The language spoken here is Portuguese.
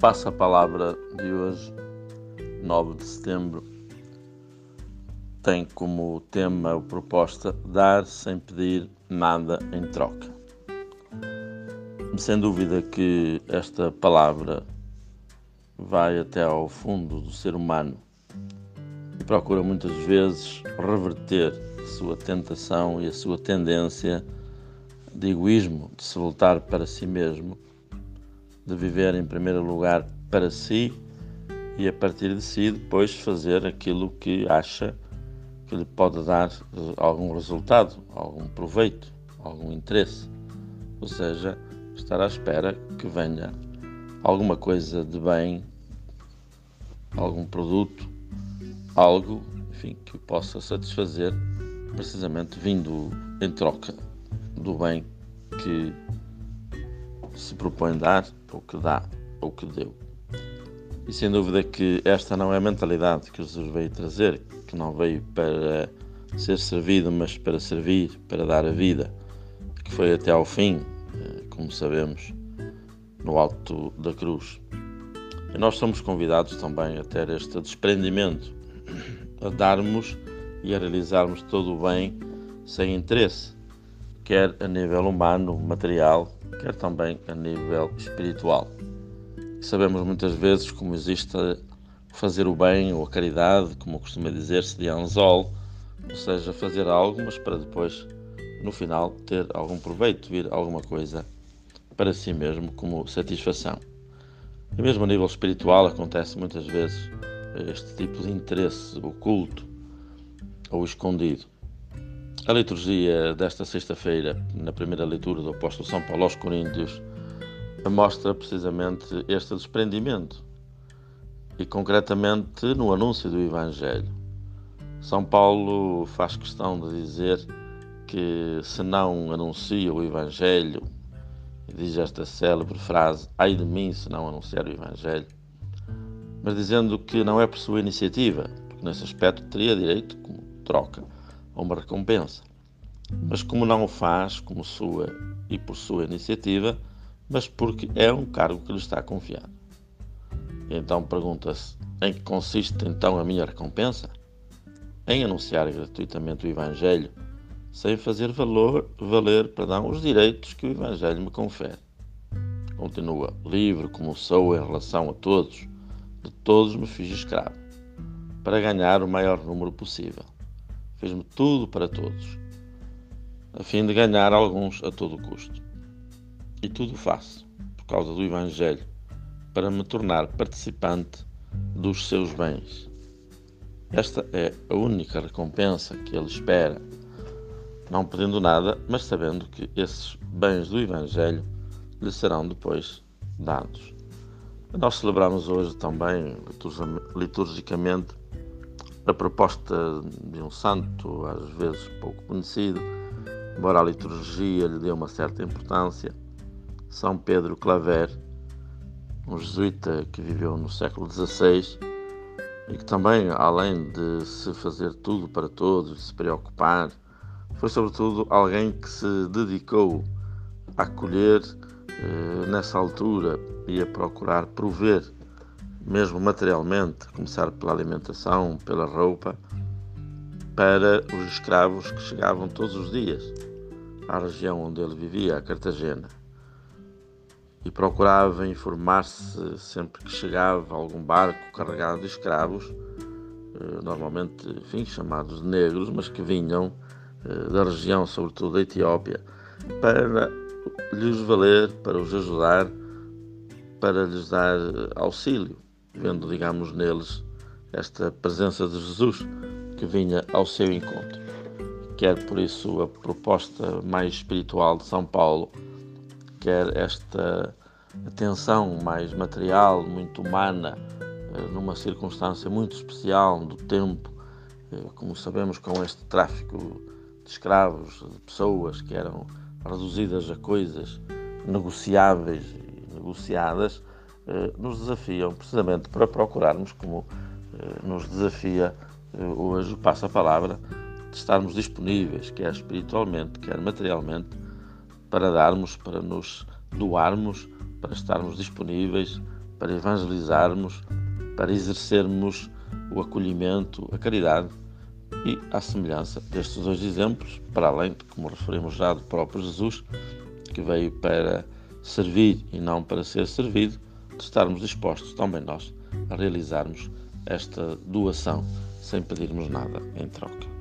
Passa a palavra de hoje, 9 de setembro, tem como tema ou proposta dar sem pedir nada em troca. Sem dúvida que esta palavra vai até ao fundo do ser humano e procura muitas vezes reverter a sua tentação e a sua tendência de egoísmo, de se voltar para si mesmo de viver em primeiro lugar para si e a partir de si depois fazer aquilo que acha que lhe pode dar algum resultado, algum proveito, algum interesse. Ou seja, estar à espera que venha alguma coisa de bem, algum produto, algo, enfim, que possa satisfazer, precisamente vindo em troca do bem que se propõe dar, ou que dá, ou que deu. E sem dúvida que esta não é a mentalidade que Jesus veio trazer, que não veio para ser servido, mas para servir, para dar a vida, que foi até ao fim, eh, como sabemos, no alto da cruz. E nós somos convidados também a ter este desprendimento, a darmos e a realizarmos todo o bem sem interesse, quer a nível humano, material, quer também a nível espiritual. Sabemos muitas vezes como existe fazer o bem ou a caridade, como costuma dizer-se, de anzol, ou seja, fazer algo, mas para depois, no final, ter algum proveito, vir alguma coisa para si mesmo como satisfação. E mesmo a nível espiritual acontece muitas vezes este tipo de interesse oculto ou escondido. A liturgia desta sexta-feira, na primeira leitura do apóstolo São Paulo aos Coríntios, mostra precisamente este desprendimento e concretamente no anúncio do Evangelho. São Paulo faz questão de dizer que se não anuncia o Evangelho, diz esta célebre frase, ai de mim se não anunciar o Evangelho, mas dizendo que não é por sua iniciativa, porque nesse aspecto teria direito, como troca, a uma recompensa. Mas como não o faz como sua e por sua iniciativa, mas porque é um cargo que lhe está confiado. E então pergunta-se: em que consiste então a minha recompensa? Em anunciar gratuitamente o Evangelho, sem fazer valor, valer perdão, os direitos que o Evangelho me confere. Continua: livre como sou em relação a todos, de todos me fiz escravo, para ganhar o maior número possível. Fez-me tudo para todos, a fim de ganhar alguns a todo custo. E tudo faço, por causa do Evangelho, para me tornar participante dos seus bens. Esta é a única recompensa que ele espera, não pedindo nada, mas sabendo que esses bens do Evangelho lhe serão depois dados. Nós celebramos hoje também, liturgicamente, a proposta de um santo, às vezes pouco conhecido, embora a liturgia lhe dê uma certa importância, São Pedro Claver, um jesuíta que viveu no século XVI e que também, além de se fazer tudo para todos, de se preocupar, foi sobretudo alguém que se dedicou a acolher eh, nessa altura e a procurar prover mesmo materialmente, começar pela alimentação, pela roupa, para os escravos que chegavam todos os dias à região onde ele vivia, a Cartagena. E procurava informar-se sempre que chegava algum barco carregado de escravos, eh, normalmente, enfim, chamados negros, mas que vinham eh, da região, sobretudo da Etiópia, para lhes valer, para os ajudar, para lhes dar eh, auxílio vendo, digamos, neles esta presença de Jesus que vinha ao seu encontro. Quer por isso a proposta mais espiritual de São Paulo, quer esta atenção mais material, muito humana, eh, numa circunstância muito especial do tempo, eh, como sabemos, com este tráfico de escravos, de pessoas que eram reduzidas a coisas negociáveis e negociadas, eh, nos desafiam precisamente para procurarmos, como eh, nos desafia eh, hoje o Passo a Palavra, de estarmos disponíveis, quer espiritualmente, quer materialmente, para darmos, para nos doarmos, para estarmos disponíveis, para evangelizarmos, para exercermos o acolhimento, a caridade e a semelhança destes dois exemplos, para além de, como referimos já, do próprio Jesus, que veio para servir e não para ser servido, de estarmos dispostos também nós a realizarmos esta doação sem pedirmos nada em troca.